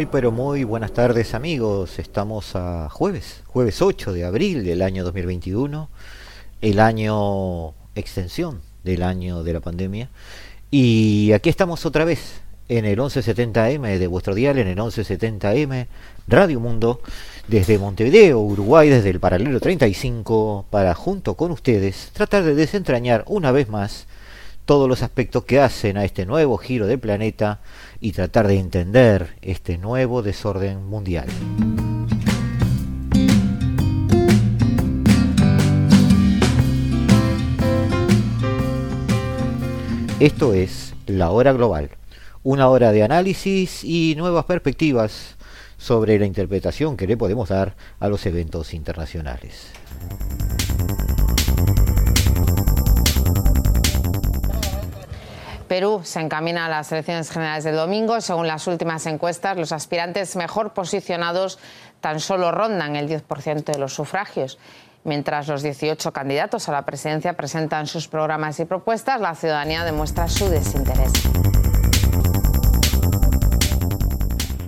Muy pero muy buenas tardes amigos, estamos a jueves, jueves 8 de abril del año 2021, el año extensión del año de la pandemia. Y aquí estamos otra vez en el 1170M de vuestro dial, en el 1170M Radio Mundo, desde Montevideo, Uruguay, desde el paralelo 35, para junto con ustedes tratar de desentrañar una vez más todos los aspectos que hacen a este nuevo giro del planeta y tratar de entender este nuevo desorden mundial. Esto es La Hora Global, una hora de análisis y nuevas perspectivas sobre la interpretación que le podemos dar a los eventos internacionales. Perú se encamina a las elecciones generales del domingo. Según las últimas encuestas, los aspirantes mejor posicionados tan solo rondan el 10% de los sufragios. Mientras los 18 candidatos a la presidencia presentan sus programas y propuestas, la ciudadanía demuestra su desinterés.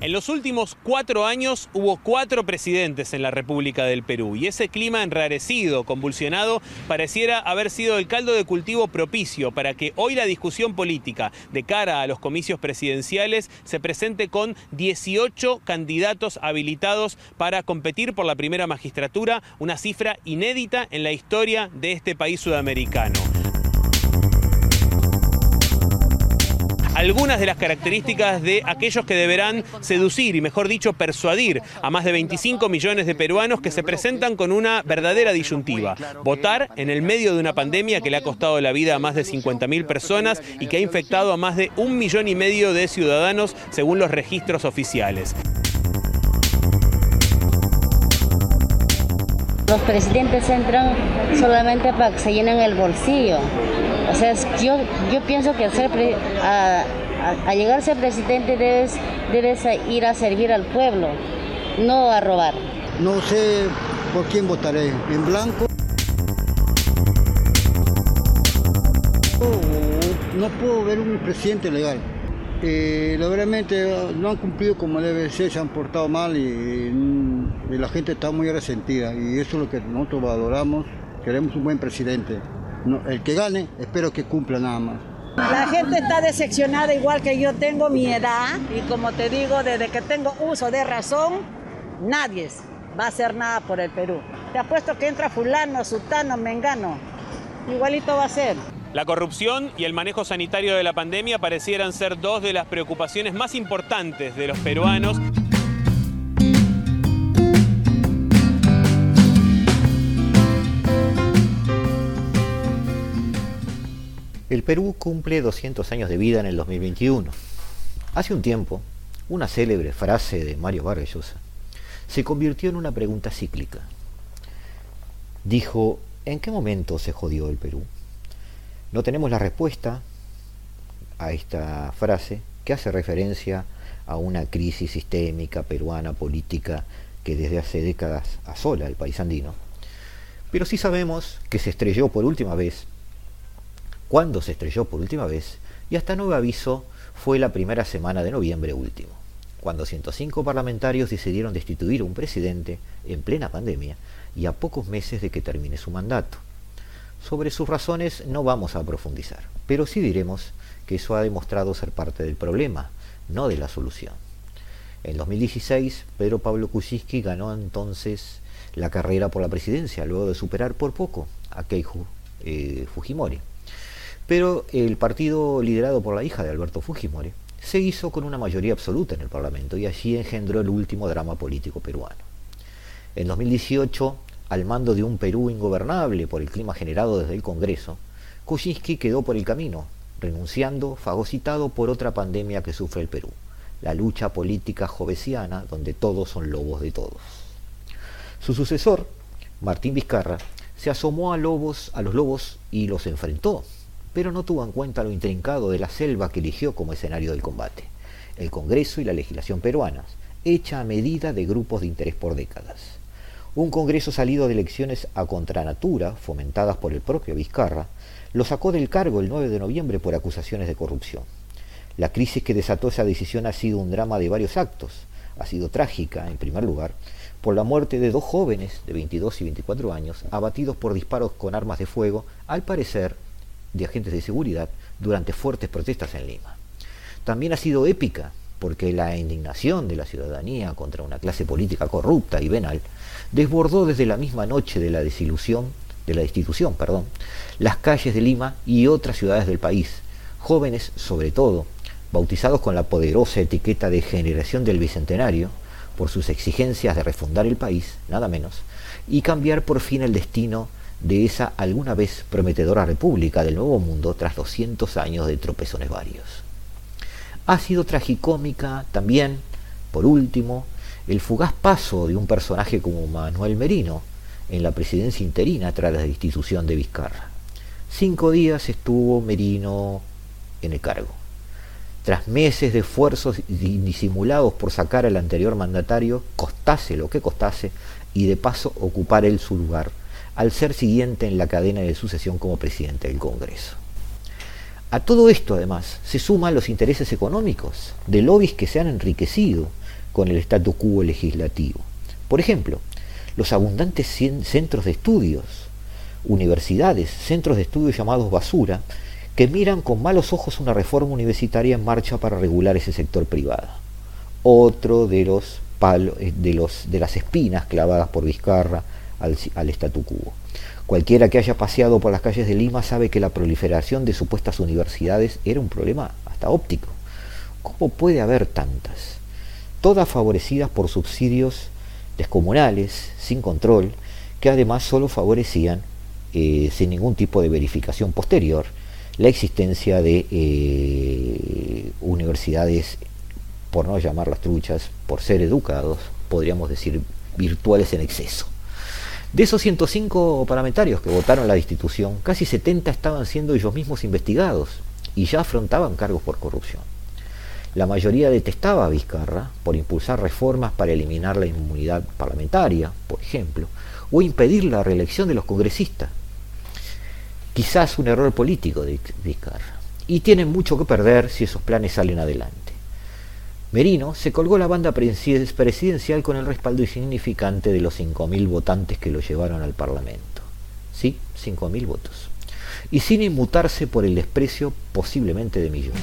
En los últimos cuatro años hubo cuatro presidentes en la República del Perú y ese clima enrarecido, convulsionado, pareciera haber sido el caldo de cultivo propicio para que hoy la discusión política de cara a los comicios presidenciales se presente con 18 candidatos habilitados para competir por la primera magistratura, una cifra inédita en la historia de este país sudamericano. Algunas de las características de aquellos que deberán seducir y, mejor dicho, persuadir a más de 25 millones de peruanos que se presentan con una verdadera disyuntiva. Votar en el medio de una pandemia que le ha costado la vida a más de 50.000 personas y que ha infectado a más de un millón y medio de ciudadanos según los registros oficiales. Los presidentes entran solamente para que se llenen el bolsillo. O sea, yo, yo pienso que a, llegar a ser presidente debes, debes ir a servir al pueblo, no a robar. No sé por quién votaré, en blanco. No puedo ver un presidente legal. Eh, no han cumplido como debe ser, se han portado mal y, y, la gente está muy resentida y eso es lo que nosotros valoramos. Queremos un buen presidente el que gane, espero que cumpla nada más. La gente está decepcionada igual que yo tengo mi edad y como te digo, desde que tengo uso de razón, nadie va a hacer nada por el Perú. Te apuesto que entra fulano, sutano, mengano, igualito va a ser. La corrupción y el manejo sanitario de la pandemia parecieran ser dos de las preocupaciones más importantes de los peruanos. El Perú cumple 200 años de vida en el 2021. Hace un tiempo, una célebre frase de Mario Vargas se convirtió en una pregunta cíclica. Dijo, ¿en qué momento se jodió el Perú? No tenemos la respuesta a esta frase que hace referencia a una crisis sistémica peruana política que desde hace décadas asola el país andino. Pero sí sabemos que se estrelló por última vez cuando se estrelló por última vez y hasta nuevo aviso fue la primera semana de noviembre último, cuando 105 parlamentarios decidieron destituir a un presidente en plena pandemia y a pocos meses de que termine su mandato. Sobre sus razones no vamos a profundizar, pero sí diremos que eso ha demostrado ser parte del problema, no de la solución. En 2016, Pedro Pablo Kuczynski ganó entonces la carrera por la presidencia, luego de superar por poco a Keiju eh, Fujimori. Pero el partido liderado por la hija de Alberto Fujimori se hizo con una mayoría absoluta en el Parlamento y allí engendró el último drama político peruano. En 2018, al mando de un Perú ingobernable por el clima generado desde el Congreso, Kuczynski quedó por el camino, renunciando, fagocitado por otra pandemia que sufre el Perú, la lucha política jovesiana donde todos son lobos de todos. Su sucesor, Martín Vizcarra, se asomó a, lobos, a los lobos y los enfrentó, pero no tuvo en cuenta lo intrincado de la selva que eligió como escenario del combate, el Congreso y la legislación peruanas, hecha a medida de grupos de interés por décadas. Un Congreso salido de elecciones a contranatura, fomentadas por el propio Vizcarra, lo sacó del cargo el 9 de noviembre por acusaciones de corrupción. La crisis que desató esa decisión ha sido un drama de varios actos. Ha sido trágica, en primer lugar, por la muerte de dos jóvenes de 22 y 24 años, abatidos por disparos con armas de fuego, al parecer de agentes de seguridad, durante fuertes protestas en Lima. También ha sido épica, porque la indignación de la ciudadanía contra una clase política corrupta y venal desbordó desde la misma noche de la desilusión de la institución, perdón, las calles de Lima y otras ciudades del país, jóvenes sobre todo, bautizados con la poderosa etiqueta de generación del Bicentenario, por sus exigencias de refundar el país, nada menos, y cambiar por fin el destino de esa alguna vez prometedora república del Nuevo Mundo tras 200 años de tropezones varios. Ha sido tragicómica también, por último, el fugaz paso de un personaje como Manuel Merino, en la presidencia interina tras la destitución de Vizcarra. Cinco días estuvo Merino en el cargo. Tras meses de esfuerzos disimulados por sacar al anterior mandatario, costase lo que costase, y de paso ocupar él su lugar, al ser siguiente en la cadena de sucesión como presidente del Congreso. A todo esto, además, se suman los intereses económicos de lobbies que se han enriquecido con el statu quo legislativo. Por ejemplo, los abundantes centros de estudios, universidades, centros de estudios llamados basura, que miran con malos ojos una reforma universitaria en marcha para regular ese sector privado. Otro de los palos, eh, de, los, de las espinas clavadas por Vizcarra al, al statu quo. Cualquiera que haya paseado por las calles de Lima sabe que la proliferación de supuestas universidades era un problema hasta óptico. ¿Cómo puede haber tantas? Todas favorecidas por subsidios descomunales, sin control, que además solo favorecían, eh, sin ningún tipo de verificación posterior, la existencia de eh, universidades, por no llamarlas truchas, por ser educados, podríamos decir virtuales en exceso. De esos 105 parlamentarios que votaron la destitución, casi 70 estaban siendo ellos mismos investigados y ya afrontaban cargos por corrupción. La mayoría detestaba a Vizcarra por impulsar reformas para eliminar la inmunidad parlamentaria, por ejemplo, o impedir la reelección de los congresistas. Quizás un error político de Vizcarra. Y tienen mucho que perder si esos planes salen adelante. Merino se colgó la banda presidencial con el respaldo insignificante de los 5.000 votantes que lo llevaron al Parlamento. Sí, 5.000 votos. Y sin inmutarse por el desprecio posiblemente de millones.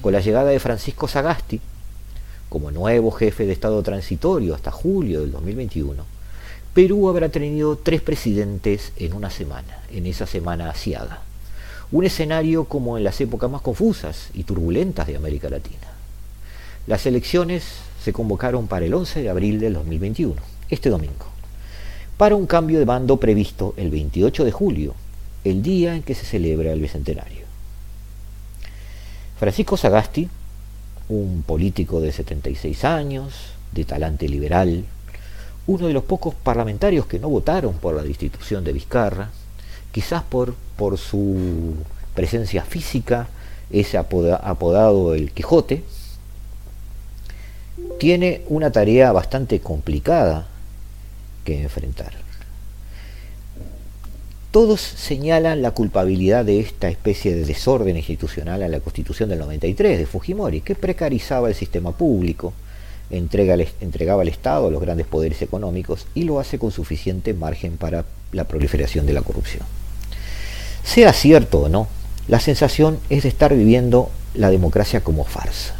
Con la llegada de Francisco Sagasti como nuevo jefe de Estado transitorio hasta julio del 2021, Perú habrá tenido tres presidentes en una semana, en esa semana asiaga. Un escenario como en las épocas más confusas y turbulentas de América Latina. Las elecciones se convocaron para el 11 de abril del 2021, este domingo, para un cambio de bando previsto el 28 de julio, el día en que se celebra el Bicentenario. Francisco Sagasti, un político de 76 años, de talante liberal, uno de los pocos parlamentarios que no votaron por la destitución de Vizcarra, quizás por, por su presencia física, ese apodado el Quijote, tiene una tarea bastante complicada que enfrentar. Todos señalan la culpabilidad de esta especie de desorden institucional a la Constitución del 93 de Fujimori, que precarizaba el sistema público, entregaba al Estado los grandes poderes económicos y lo hace con suficiente margen para la proliferación de la corrupción. Sea cierto o no, la sensación es de estar viviendo la democracia como farsa.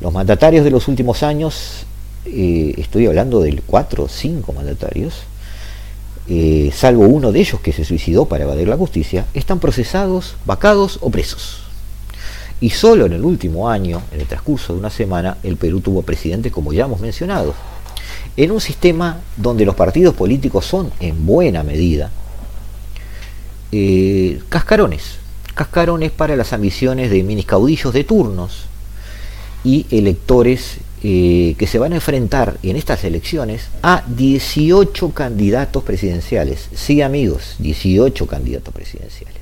Los mandatarios de los últimos años, eh, estoy hablando de cuatro o cinco mandatarios, eh, salvo uno de ellos que se suicidó para evadir la justicia, están procesados, vacados o presos. Y solo en el último año, en el transcurso de una semana, el Perú tuvo presidente, como ya hemos mencionado. En un sistema donde los partidos políticos son, en buena medida, eh, cascarones. Cascarones para las ambiciones de minis caudillos de turnos y electores eh, que se van a enfrentar en estas elecciones a 18 candidatos presidenciales. Sí, amigos, 18 candidatos presidenciales.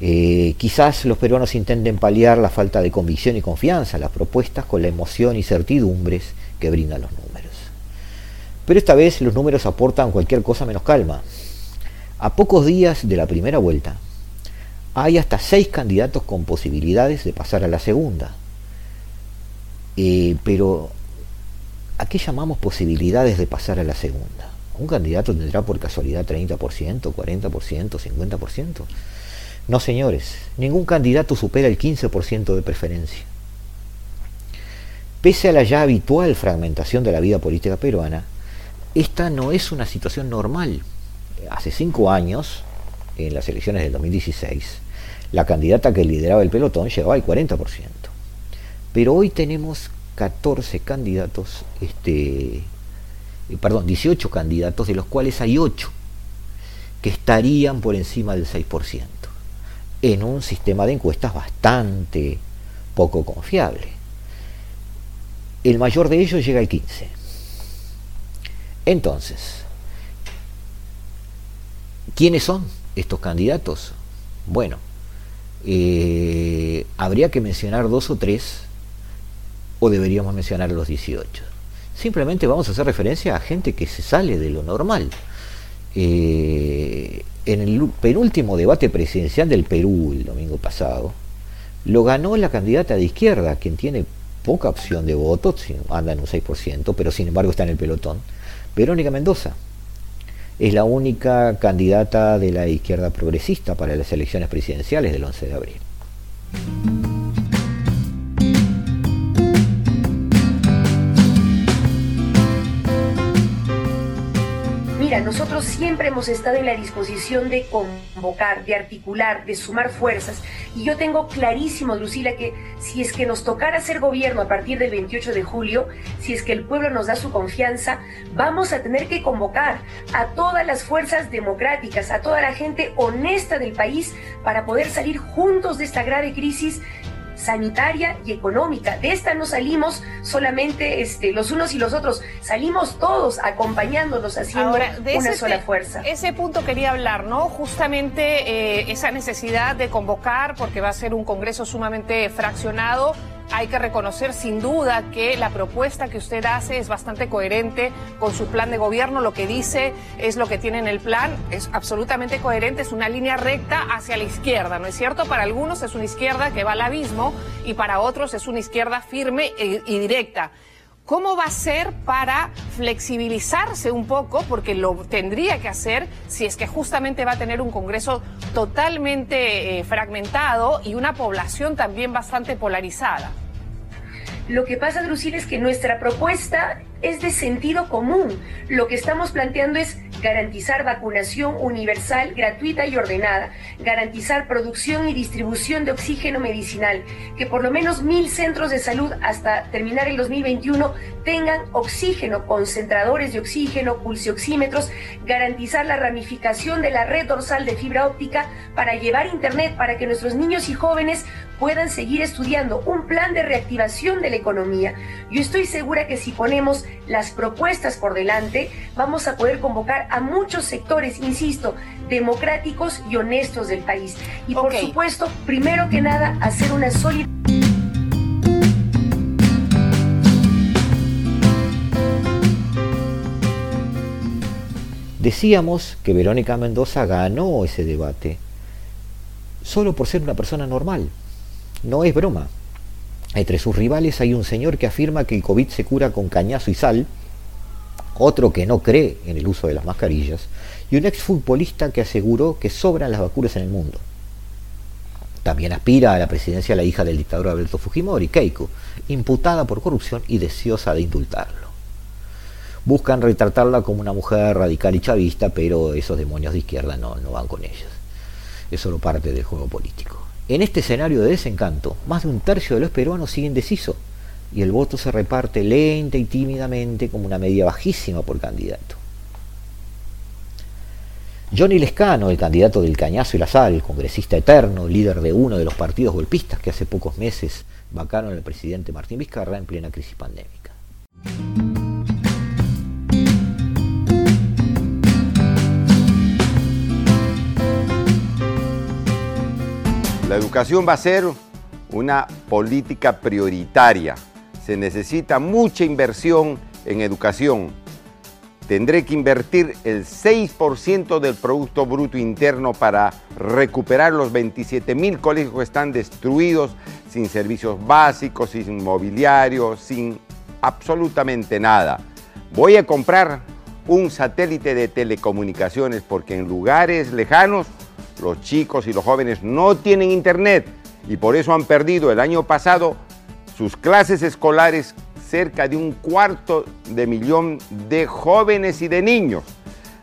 Eh, quizás los peruanos intenten paliar la falta de convicción y confianza en las propuestas con la emoción y certidumbres que brindan los números. Pero esta vez los números aportan cualquier cosa menos calma. A pocos días de la primera vuelta, hay hasta seis candidatos con posibilidades de pasar a la segunda. Eh, pero, ¿a qué llamamos posibilidades de pasar a la segunda? ¿Un candidato tendrá por casualidad 30%, 40%, 50%? No, señores, ningún candidato supera el 15% de preferencia. Pese a la ya habitual fragmentación de la vida política peruana, esta no es una situación normal. Hace cinco años, en las elecciones del 2016, la candidata que lideraba el pelotón llegaba al 40%. Pero hoy tenemos 14 candidatos, este, eh, perdón, 18 candidatos, de los cuales hay 8 que estarían por encima del 6%, en un sistema de encuestas bastante poco confiable. El mayor de ellos llega al 15%. Entonces, ¿quiénes son estos candidatos? Bueno, eh, habría que mencionar dos o tres o deberíamos mencionar los 18. Simplemente vamos a hacer referencia a gente que se sale de lo normal. Eh, en el penúltimo debate presidencial del Perú el domingo pasado, lo ganó la candidata de izquierda, quien tiene poca opción de voto, anda en un 6%, pero sin embargo está en el pelotón, Verónica Mendoza. Es la única candidata de la izquierda progresista para las elecciones presidenciales del 11 de abril. Nosotros siempre hemos estado en la disposición de convocar, de articular, de sumar fuerzas. Y yo tengo clarísimo, Lucila, que si es que nos tocara ser gobierno a partir del 28 de julio, si es que el pueblo nos da su confianza, vamos a tener que convocar a todas las fuerzas democráticas, a toda la gente honesta del país para poder salir juntos de esta grave crisis sanitaria y económica. De esta no salimos solamente este, los unos y los otros, salimos todos acompañándonos haciendo una sola fuerza. Ese punto quería hablar, ¿no? Justamente eh, esa necesidad de convocar, porque va a ser un Congreso sumamente fraccionado hay que reconocer sin duda que la propuesta que usted hace es bastante coherente con su plan de gobierno. Lo que dice es lo que tiene en el plan, es absolutamente coherente, es una línea recta hacia la izquierda, ¿no es cierto? Para algunos es una izquierda que va al abismo y para otros es una izquierda firme e, y directa. ¿Cómo va a ser para flexibilizarse un poco? Porque lo tendría que hacer si es que justamente va a tener un Congreso totalmente eh, fragmentado y una población también bastante polarizada. Lo que pasa, Drusila, es que nuestra propuesta es de sentido común. Lo que estamos planteando es garantizar vacunación universal, gratuita y ordenada, garantizar producción y distribución de oxígeno medicinal, que por lo menos mil centros de salud hasta terminar el 2021 tengan oxígeno, concentradores de oxígeno, pulsioxímetros, garantizar la ramificación de la red dorsal de fibra óptica para llevar internet para que nuestros niños y jóvenes puedan seguir estudiando, un plan de reactivación de la economía. Yo estoy segura que si ponemos las propuestas por delante, vamos a poder convocar a muchos sectores, insisto, democráticos y honestos del país. Y por supuesto, primero que nada, hacer una sólida... Decíamos que Verónica Mendoza ganó ese debate solo por ser una persona normal. No es broma. Entre sus rivales hay un señor que afirma que el COVID se cura con cañazo y sal, otro que no cree en el uso de las mascarillas, y un exfutbolista que aseguró que sobran las vacunas en el mundo. También aspira a la presidencia la hija del dictador Alberto Fujimori, Keiko, imputada por corrupción y deseosa de indultarlo. Buscan retratarla como una mujer radical y chavista, pero esos demonios de izquierda no, no van con ellos. Es solo parte del juego político. En este escenario de desencanto, más de un tercio de los peruanos siguen indeciso y el voto se reparte lenta y tímidamente como una media bajísima por candidato. Johnny Lescano, el candidato del Cañazo y la Sal, congresista eterno, líder de uno de los partidos golpistas que hace pocos meses vacaron al presidente Martín Vizcarra en plena crisis pandémica. La educación va a ser una política prioritaria. Se necesita mucha inversión en educación. Tendré que invertir el 6% del Producto Bruto Interno para recuperar los 27 mil colegios que están destruidos, sin servicios básicos, sin mobiliario, sin absolutamente nada. Voy a comprar un satélite de telecomunicaciones porque en lugares lejanos los chicos y los jóvenes no tienen internet y por eso han perdido el año pasado sus clases escolares cerca de un cuarto de millón de jóvenes y de niños.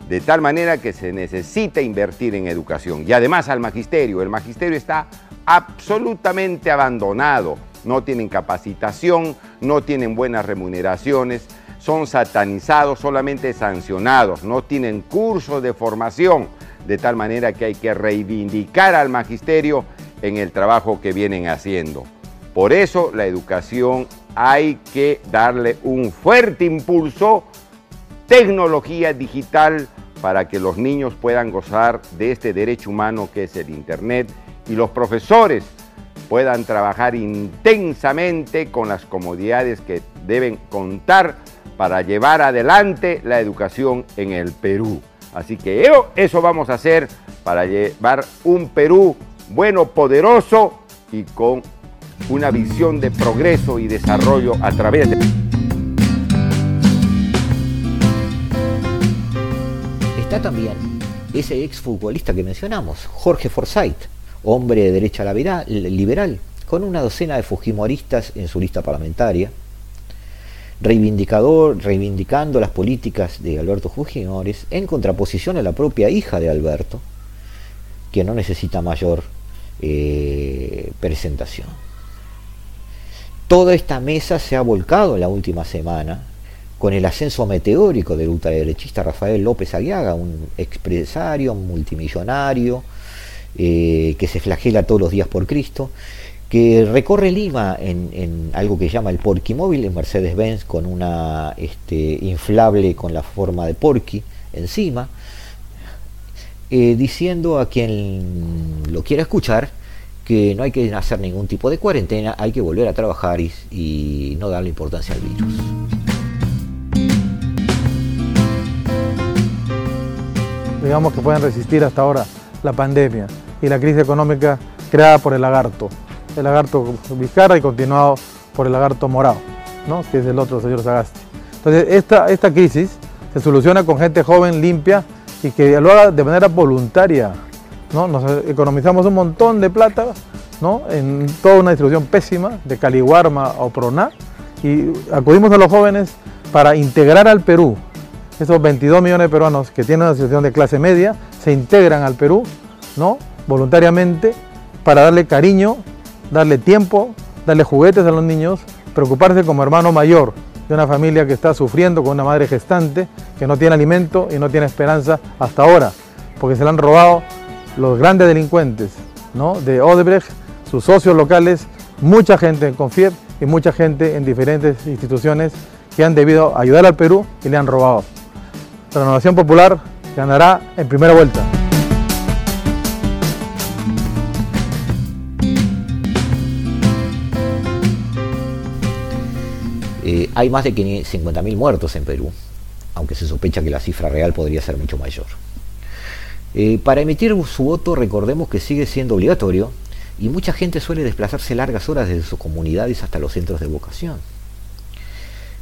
De tal manera que se necesita invertir en educación. Y además al magisterio. El magisterio está absolutamente abandonado. No tienen capacitación, no tienen buenas remuneraciones, son satanizados, solamente sancionados, no tienen cursos de formación de tal manera que hay que reivindicar al magisterio en el trabajo que vienen haciendo. Por eso la educación hay que darle un fuerte impulso, tecnología digital, para que los niños puedan gozar de este derecho humano que es el Internet y los profesores puedan trabajar intensamente con las comodidades que deben contar para llevar adelante la educación en el Perú. Así que eso vamos a hacer para llevar un Perú bueno, poderoso y con una visión de progreso y desarrollo a través de... Está también ese exfutbolista que mencionamos, Jorge Forsyth, hombre de derecha liberal, con una docena de fujimoristas en su lista parlamentaria, reivindicador, reivindicando las políticas de Alberto Fujimori en contraposición a la propia hija de Alberto, que no necesita mayor eh, presentación. Toda esta mesa se ha volcado en la última semana con el ascenso meteórico del ultraderechista Rafael López Aguiaga, un expresario, multimillonario, eh, que se flagela todos los días por Cristo, que recorre Lima en, algo que llama el Porky Móvil, en Mercedes-Benz, con una este, inflable con la forma de Porky encima, eh, diciendo a quien lo quiera escuchar que no hay que hacer ningún tipo de cuarentena, hay que volver a trabajar y, y no darle importancia al virus. Digamos que pueden resistir hasta ahora la pandemia y la crisis económica creada por el lagarto el lagarto Vizcarra y continuado por el lagarto Morado, ¿no? que es el otro señor Sagasti. Entonces, esta, esta crisis se soluciona con gente joven, limpia y que lo haga de manera voluntaria. ¿no? Nos economizamos un montón de plata ¿no? en toda una distribución pésima de Caliguarma o Proná y acudimos a los jóvenes para integrar al Perú. Esos 22 millones de peruanos que tienen una situación de clase media se integran al Perú ¿no? voluntariamente para darle cariño darle tiempo, darle juguetes a los niños, preocuparse como hermano mayor de una familia que está sufriendo con una madre gestante, que no tiene alimento y no tiene esperanza hasta ahora, porque se le han robado los grandes delincuentes ¿no? de Odebrecht, sus socios locales, mucha gente en Confier y mucha gente en diferentes instituciones que han debido ayudar al Perú y le han robado. La renovación popular ganará en primera vuelta. Eh, hay más de 50.000 muertos en Perú, aunque se sospecha que la cifra real podría ser mucho mayor. Eh, para emitir su voto recordemos que sigue siendo obligatorio y mucha gente suele desplazarse largas horas desde sus comunidades hasta los centros de vocación.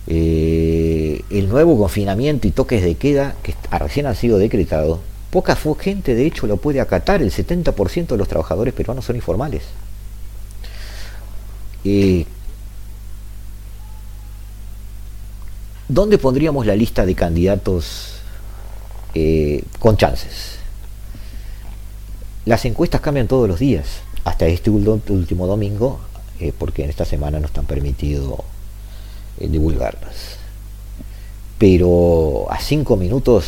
Eh, el nuevo confinamiento y toques de queda que recién han sido decretados, poca gente de hecho lo puede acatar, el 70% de los trabajadores peruanos son informales. ¿Dónde pondríamos la lista de candidatos eh, con chances? las encuestas cambian todos los días, hasta este último domingo, eh, porque en esta semana no están permitido eh, divulgarlas. Pero a cinco minutos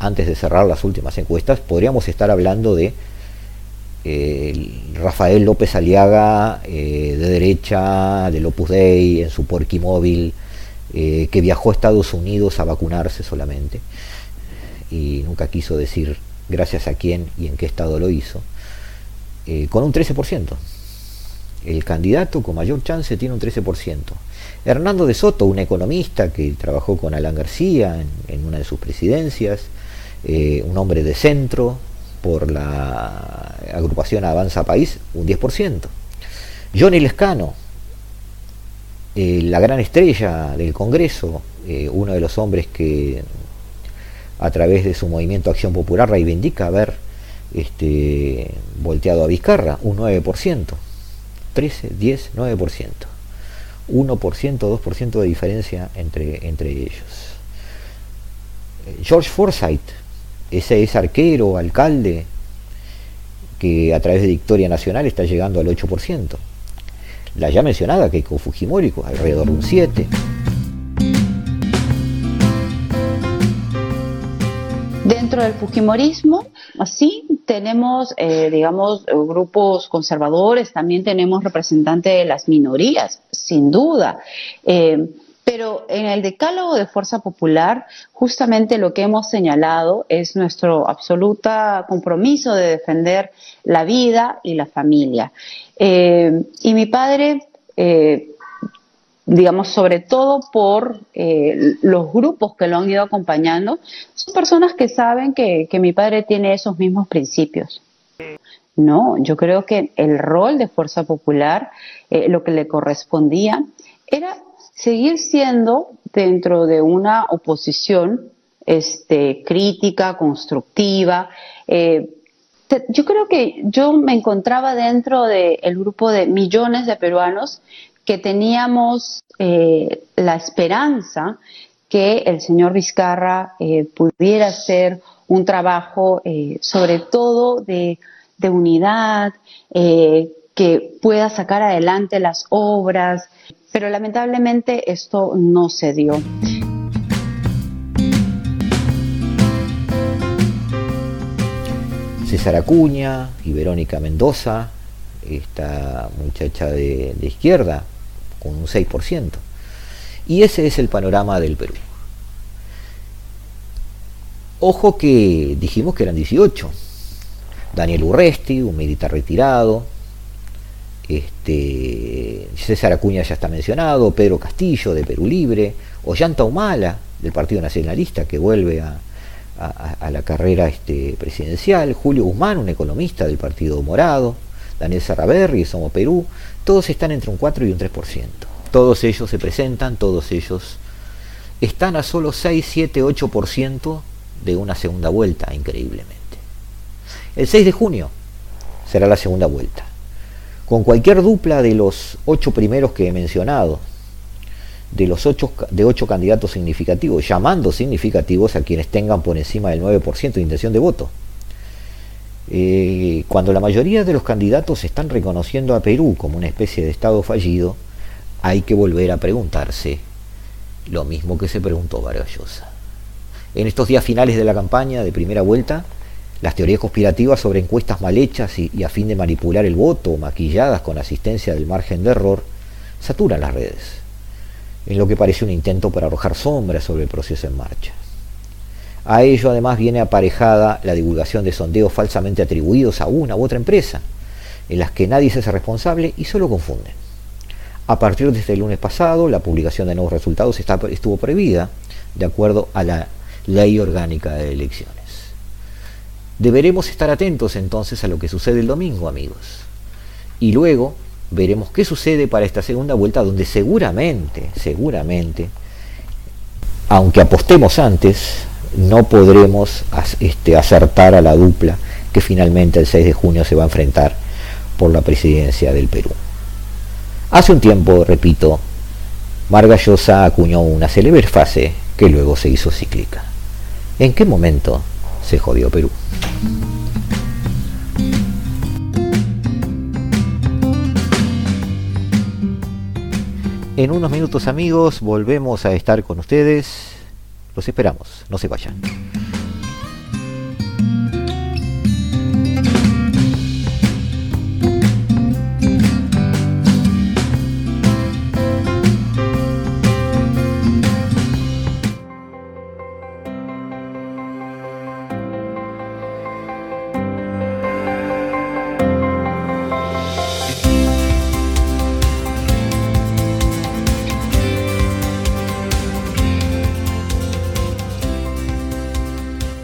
antes de cerrar las últimas encuestas, podríamos estar hablando de Rafael López Aliaga de derecha, del Opus Dei, en su porquimóvil, móvil que viajó a Estados Unidos a vacunarse solamente y nunca quiso decir gracias a quién y en qué estado lo hizo, eh, con un 13%. El candidato con mayor chance tiene un 13%. Hernando de Soto, un economista que trabajó con Alan García en, una de sus presidencias, eh, un hombre de centro por la agrupación Avanza País, un 10%. Johnny Lescano, eh, la gran estrella del Congreso, uno de los hombres que a través de su movimiento Acción Popular reivindica haber este, volteado a Vizcarra, un 9%, 13, 10, 9%, 1%, 2% de diferencia entre, entre ellos. George Forsyth, ese es arquero, alcalde, que a través de Victoria Nacional está llegando al 8%. La ya mencionada Keiko Fujimori, alrededor de un 7%. Dentro del Fujimorismo, así tenemos, eh, digamos, grupos conservadores, también tenemos representantes de las minorías, sin duda. Eh, pero en el decálogo de Fuerza Popular, justamente lo que hemos señalado es nuestro absoluto compromiso de defender la vida y la familia. Eh, y mi padre digamos, sobre todo por eh, los grupos que lo han ido acompañando, son personas que saben que, mi padre tiene esos mismos principios. No, yo creo que el rol de Fuerza Popular, eh, lo que le correspondía, era seguir siendo dentro de una oposición este, crítica, constructiva. Eh, yo creo que yo me encontraba dentro del grupo de millones de peruanos que teníamos eh, la esperanza que el señor Vizcarra eh, pudiera hacer un trabajo eh, sobre todo de, de unidad, que pueda sacar adelante las obras, pero lamentablemente esto no se dio. César Acuña y Verónica Mendoza, esta muchacha de, de izquierda, con un 6%. Y ese es el panorama del Perú. Ojo que dijimos que eran 18. Daniel Urresti, un militar retirado. Este, César Acuña ya está mencionado, Pedro Castillo de Perú Libre, Ollanta Humala del Partido Nacionalista que vuelve a, la carrera este, presidencial, Julio Guzmán, un economista del Partido Morado, Daniel Sarraberri, Somos Perú, todos están entre un 4 y un 3%. Todos ellos se presentan, todos ellos están a solo 6, 7, 8% de una segunda vuelta, increíblemente. El 6 de junio será la segunda vuelta. Con cualquier dupla de los ocho primeros que he mencionado, de los ocho, de ocho candidatos significativos, llamando significativos a quienes tengan por encima del 9% de intención de voto. Eh, cuando la mayoría de los candidatos están reconociendo a Perú como una especie de Estado fallido, hay que volver a preguntarse lo mismo que se preguntó Vargas En estos días finales de la campaña de primera vuelta, las teorías conspirativas sobre encuestas mal hechas y, a fin de manipular el voto, maquilladas con asistencia del margen de error, saturan las redes, en lo que parece un intento para arrojar sombras sobre el proceso en marcha. A ello además viene aparejada la divulgación de sondeos falsamente atribuidos a una u otra empresa, en las que nadie se hace responsable y solo confunden. A partir de este lunes pasado, la publicación de nuevos resultados estuvo prohibida de acuerdo a la ley orgánica de elecciones. Deberemos estar atentos entonces a lo que sucede el domingo, amigos. Y luego veremos qué sucede para esta segunda vuelta, donde seguramente, seguramente, aunque apostemos antes, no podremos este, acertar a la dupla que finalmente el 6 de junio se va a enfrentar por la presidencia del Perú. Hace un tiempo, repito, Margallosa acuñó una célebre fase que luego se hizo cíclica. ¿En qué momento se jodió Perú? En unos minutos amigos volvemos a estar con ustedes. Los esperamos, no se vayan.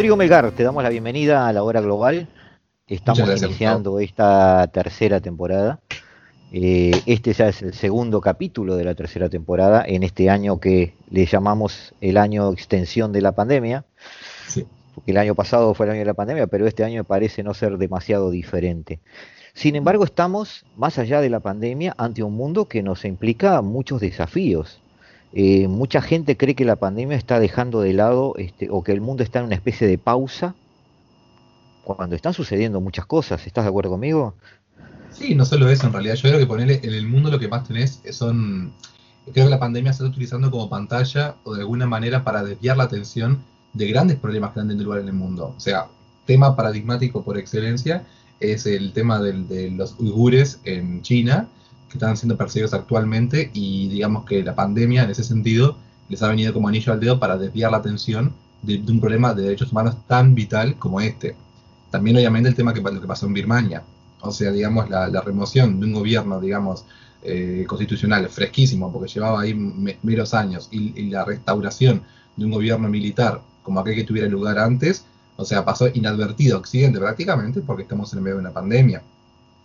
Rodrigo Melgar, te damos la bienvenida a la hora global. Estamos iniciando esta tercera temporada. Eh, este ya es el segundo capítulo de la tercera temporada en este año que le llamamos el año extensión de la pandemia. Porque el año pasado fue el año de la pandemia, pero este año parece no ser demasiado diferente. Sin embargo, estamos, más allá de la pandemia, ante un mundo que nos implica muchos desafíos. Eh, mucha gente cree que la pandemia está dejando de lado este, o que el mundo está en una especie de pausa cuando están sucediendo muchas cosas. ¿Estás de acuerdo conmigo? Sí, no solo eso, en realidad. Yo creo que ponerle en el mundo lo que más tenés son. Creo que la pandemia se está utilizando como pantalla o de alguna manera para desviar la atención de grandes problemas que han tenido lugar en el mundo. O sea, tema paradigmático por excelencia es el tema de los uigures en China que están siendo perseguidos actualmente y digamos que la pandemia en ese sentido les ha venido como anillo al dedo para desviar la atención de, un problema de derechos humanos tan vital como este. También obviamente el tema que pasó en Birmania, o sea, digamos la, remoción de un gobierno, digamos, eh, constitucional fresquísimo, porque llevaba ahí meros años, y, y, la restauración de un gobierno militar como aquel que tuviera lugar antes, o sea, pasó inadvertido Occidente prácticamente porque estamos en medio de una pandemia.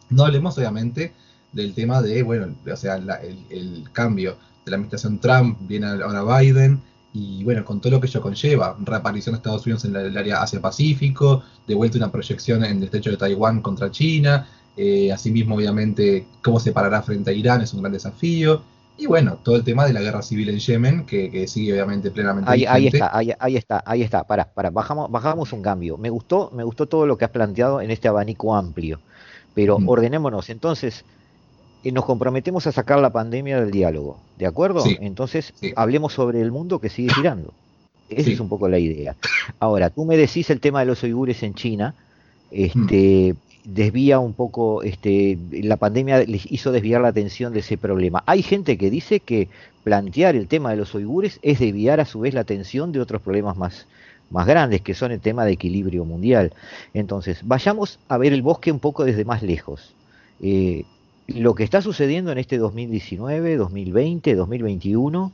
No hablemos obviamente del tema de, bueno, o sea, el, cambio de la administración Trump, viene ahora Biden, y bueno, con todo lo que ello conlleva, reaparición de Estados Unidos en el área Asia-Pacífico, de vuelta una proyección en el estrecho de Taiwán contra China, eh, asimismo, obviamente, cómo se parará frente a Irán es un gran desafío, y bueno, todo el tema de la guerra civil en Yemen, que, sigue obviamente plenamente. Ahí, ahí está, ahí, ahí, está, ahí está, para, para, bajamos, bajamos un cambio. Me gustó, me gustó todo lo que has planteado en este abanico amplio, pero mm. ordenémonos. Entonces, nos comprometemos a sacar la pandemia del diálogo, ¿de acuerdo? Entonces, hablemos sobre el mundo que sigue girando. Esa es un poco la idea. Ahora, tú me decís el tema de los uigures en China, este, desvía un poco, este, la pandemia les hizo desviar la atención de ese problema. Hay gente que dice que plantear el tema de los uigures es desviar a su vez la atención de otros problemas más, más grandes, que son el tema de equilibrio mundial. Entonces, vayamos a ver el bosque un poco desde más lejos. Eh, lo que está sucediendo en este 2019, 2020, 2021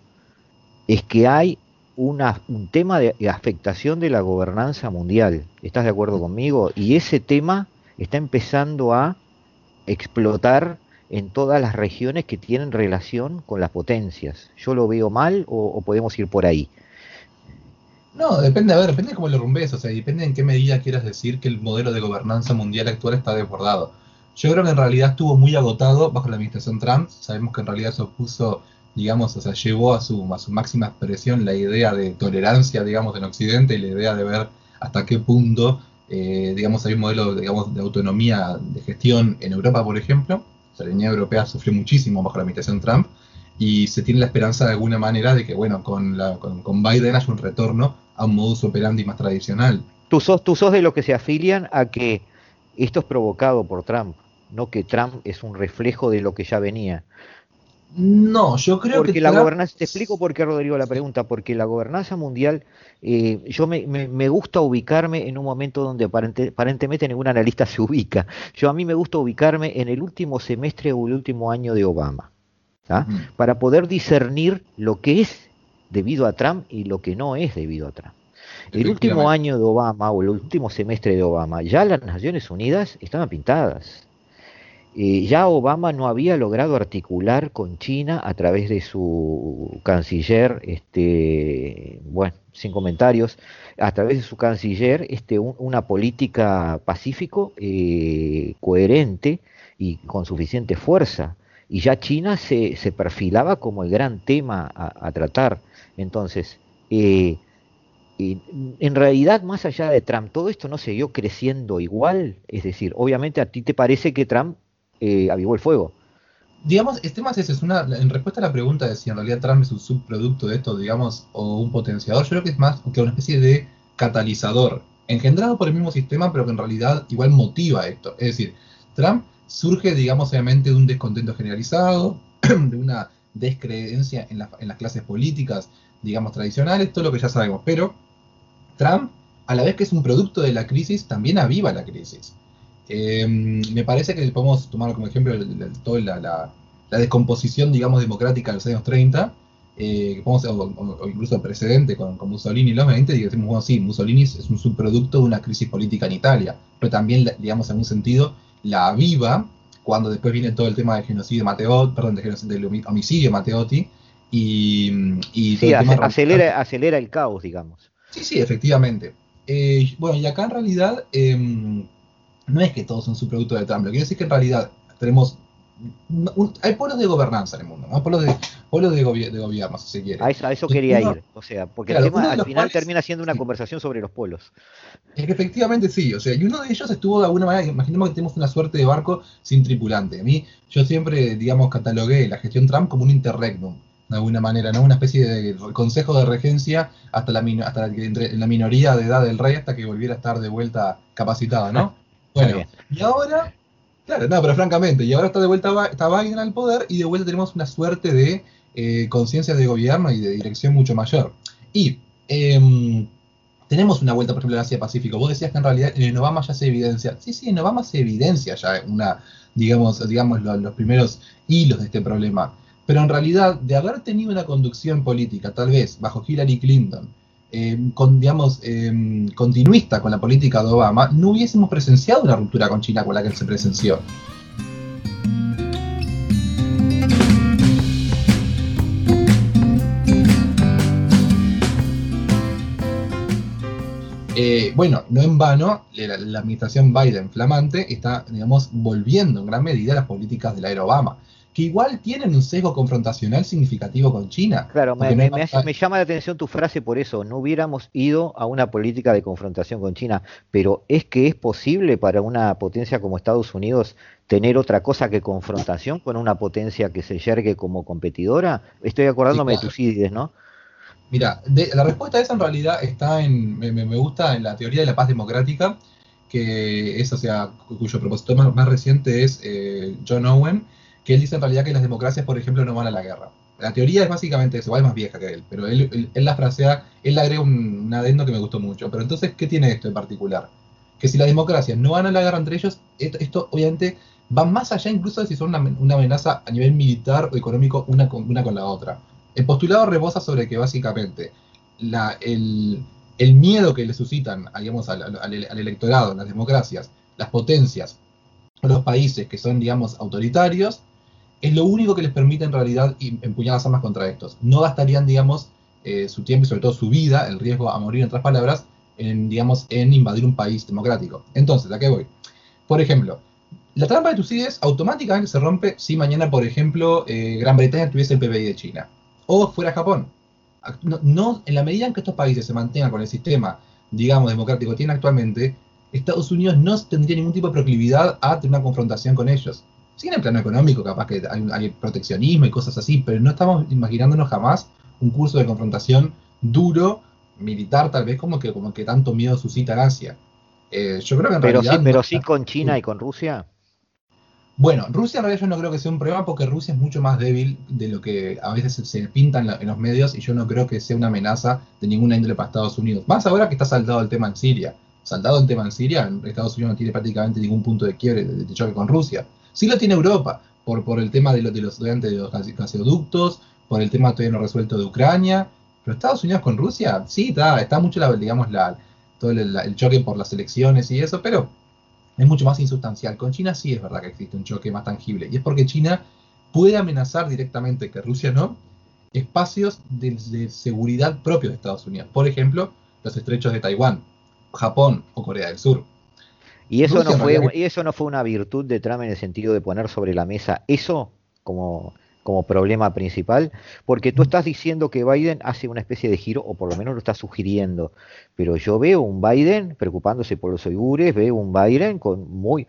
es que hay una, un tema de afectación de la gobernanza mundial. ¿Estás de acuerdo conmigo? Y ese tema está empezando a explotar en todas las regiones que tienen relación con las potencias. ¿Yo lo veo mal o, podemos ir por ahí? No, depende, a ver, depende de cómo lo rumbes, o sea, depende en qué medida quieras decir que el modelo de gobernanza mundial actual está desbordado. Yo creo que en realidad estuvo muy agotado bajo la administración Trump. Sabemos que en realidad eso puso, digamos, o sea, llevó a su, a su máxima expresión la idea de tolerancia, digamos, en Occidente y la idea de ver hasta qué punto, eh, digamos, hay un modelo, digamos, de autonomía de gestión en Europa, por ejemplo. O sea, la Unión Europea sufrió muchísimo bajo la administración Trump y se tiene la esperanza de alguna manera de que, bueno, con, la, con, con Biden haya un retorno a un modus operandi más tradicional. Tú sos, tú sos de los que se afilian a que esto es provocado por Trump, no que Trump es un reflejo de lo que ya venía. No, yo creo porque que la gobernanza, te explico por qué Rodrigo la pregunta, porque la gobernanza mundial, eh, yo me, me, gusta ubicarme en un momento donde aparentemente ningún analista se ubica. Yo a mí me gusta ubicarme en el último semestre o el último año de Obama, para poder discernir lo que es debido a Trump y lo que no es debido a Trump. El último año de Obama o el último semestre de Obama, ya las Naciones Unidas estaban pintadas. eh, ya Obama no había logrado articular con China a través de su canciller, este, bueno, sin comentarios, a través de su canciller, este, una política pacífico eh, coherente y con suficiente fuerza. Y ya China se, se perfilaba como el gran tema a, tratar. Entonces, eh, en realidad, más allá de Trump, todo esto no siguió creciendo igual. Es decir, obviamente a ti te parece que Trump eh, avivó el fuego. Digamos, este más es, es una, en respuesta a la pregunta de si en realidad Trump es un subproducto de esto, digamos, o un potenciador, yo creo que es más que una especie de catalizador, engendrado por el mismo sistema, pero que en realidad igual motiva esto. Es decir, Trump surge, digamos, obviamente de un descontento generalizado, de una descreencia en, en las clases políticas, digamos, tradicionales, todo lo que ya sabemos, pero Trump, a la vez que es un producto de la crisis, también aviva la crisis. Em, me parece que podemos tomar como ejemplo toda la, descomposición, digamos, democrática de los años 30, eh, o, incluso el precedente con, Mussolini en los 20, y decimos, bueno, sí, Mussolini es un subproducto de una crisis política en Italia, pero también, digamos, en un sentido, la aviva cuando después viene todo el tema del genocidio Matteotti, perdón, del homicidio Matteotti, y, y sí, acelera, acelera el caos, digamos. Sí, sí, efectivamente. Eh, bueno, y acá en realidad em, no es que todos son subproductos de Trump, lo que quiero decir es que en realidad tenemos hay pueblos de gobernanza en el mundo, ¿no? pueblos de, pueblos de, gobierno, si se quiere. A eso, quería ir, o sea, porque el tema al final termina siendo una conversación sobre los pueblos. Es que efectivamente sí, o sea, y uno de ellos estuvo de alguna manera, imaginemos que tenemos una suerte de barco sin tripulante. A mí, yo siempre, digamos, catalogué la gestión Trump como un interregnum, de alguna manera, ¿no? Una especie de consejo de regencia hasta la, hasta la minoría de edad del rey hasta que volviera a estar de vuelta capacitada, ¿no? Bueno, y ahora, claro, no, pero francamente, y ahora está de vuelta está Biden al poder y de vuelta tenemos una suerte de eh, conciencia de gobierno y de dirección mucho mayor. Y em, tenemos una vuelta, por ejemplo, en Asia-Pacífico. Vos decías que en realidad en Obama ya se evidencia. Sí, sí, en Obama se evidencia ya una, digamos, digamos los primeros hilos de este problema. Pero en realidad, de haber tenido una conducción política, tal vez bajo Hillary Clinton, eh, digamos, eh, continuista con la política de Obama, no hubiésemos presenciado una ruptura con China con la que se presenció. Eh, bueno, no en vano, la, administración Biden flamante está, digamos, volviendo en gran medida a las políticas de la era Obama que igual tienen un sesgo confrontacional significativo con China. Claro, me, llama la atención tu frase por eso, no hubiéramos ido a una política de confrontación con China, pero ¿es que es posible para una potencia como Estados Unidos tener otra cosa que confrontación con una potencia que se yergue como competidora? Estoy acordándome de tus ideas, ¿no? Mira, la respuesta a esa en realidad está en, me, gusta en la teoría de la paz democrática, que es, o sea, cuyo propósito más, reciente es eh, John Owen, que él dice en realidad que las democracias, por ejemplo, no van a la guerra. La teoría es básicamente eso, es más vieja que él, pero él, la frasea, él le agrega un, adendo que me gustó mucho. Pero entonces, ¿qué tiene esto en particular? Que si las democracias no van a la guerra entre ellos, esto, obviamente va más allá incluso de si son una, amenaza a nivel militar o económico una con, una con la otra. El postulado rebosa sobre que básicamente la, el, miedo que le suscitan digamos, al, al electorado, las democracias, las potencias, los países que son, digamos, autoritarios, es lo único que les permite en realidad empuñar las armas contra estos. No gastarían, digamos, eh, su tiempo y sobre todo su vida, el riesgo a morir, en otras palabras, en, digamos, en invadir un país democrático. Entonces, ¿a qué voy? Por ejemplo, la trampa de Tucídides automáticamente se rompe si mañana, por ejemplo, eh, Gran Bretaña tuviese el PBI de China. O fuera Japón. No, en la medida en que estos países se mantengan con el sistema, digamos, democrático que tienen actualmente, Estados Unidos no tendría ningún tipo de proclividad a tener una confrontación con ellos. Sí, en el plano económico, capaz que hay, proteccionismo y cosas así, pero no estamos imaginándonos jamás un curso de confrontación duro, militar, tal vez como que, como que tanto miedo suscita en Asia. Eh, yo creo que en pero realidad. Sí, pero sí con China y con Rusia. Bueno, Rusia en realidad yo no creo que sea un problema porque Rusia es mucho más débil de lo que a veces se, pinta en, los medios y yo no creo que sea una amenaza de ninguna índole para Estados Unidos. Más ahora que está saltado el tema en Siria. Saltado el tema en Siria, Estados Unidos no tiene prácticamente ningún punto de quiebre, de choque con Rusia. Sí lo tiene Europa, por, por el tema de, de los estudiantes de los gasoductos, por el tema todavía no resuelto de Ucrania, pero Estados Unidos con Rusia, sí, está, está mucho, la, digamos, la, todo el, choque por las elecciones y eso, pero es mucho más insustancial. Con China sí es verdad que existe un choque más tangible, y es porque China puede amenazar directamente, que Rusia no, espacios de, de seguridad propios de Estados Unidos. Por ejemplo, los estrechos de Taiwán, Japón o Corea del Sur. Y eso, Rusia no fue, realidad- y eso no fue una virtud de Trump en el sentido de poner sobre la mesa eso como, como problema principal, porque tú estás diciendo que Biden hace una especie de giro, o por lo menos lo está sugiriendo, pero yo veo un Biden preocupándose por los uigures, veo un Biden con muy,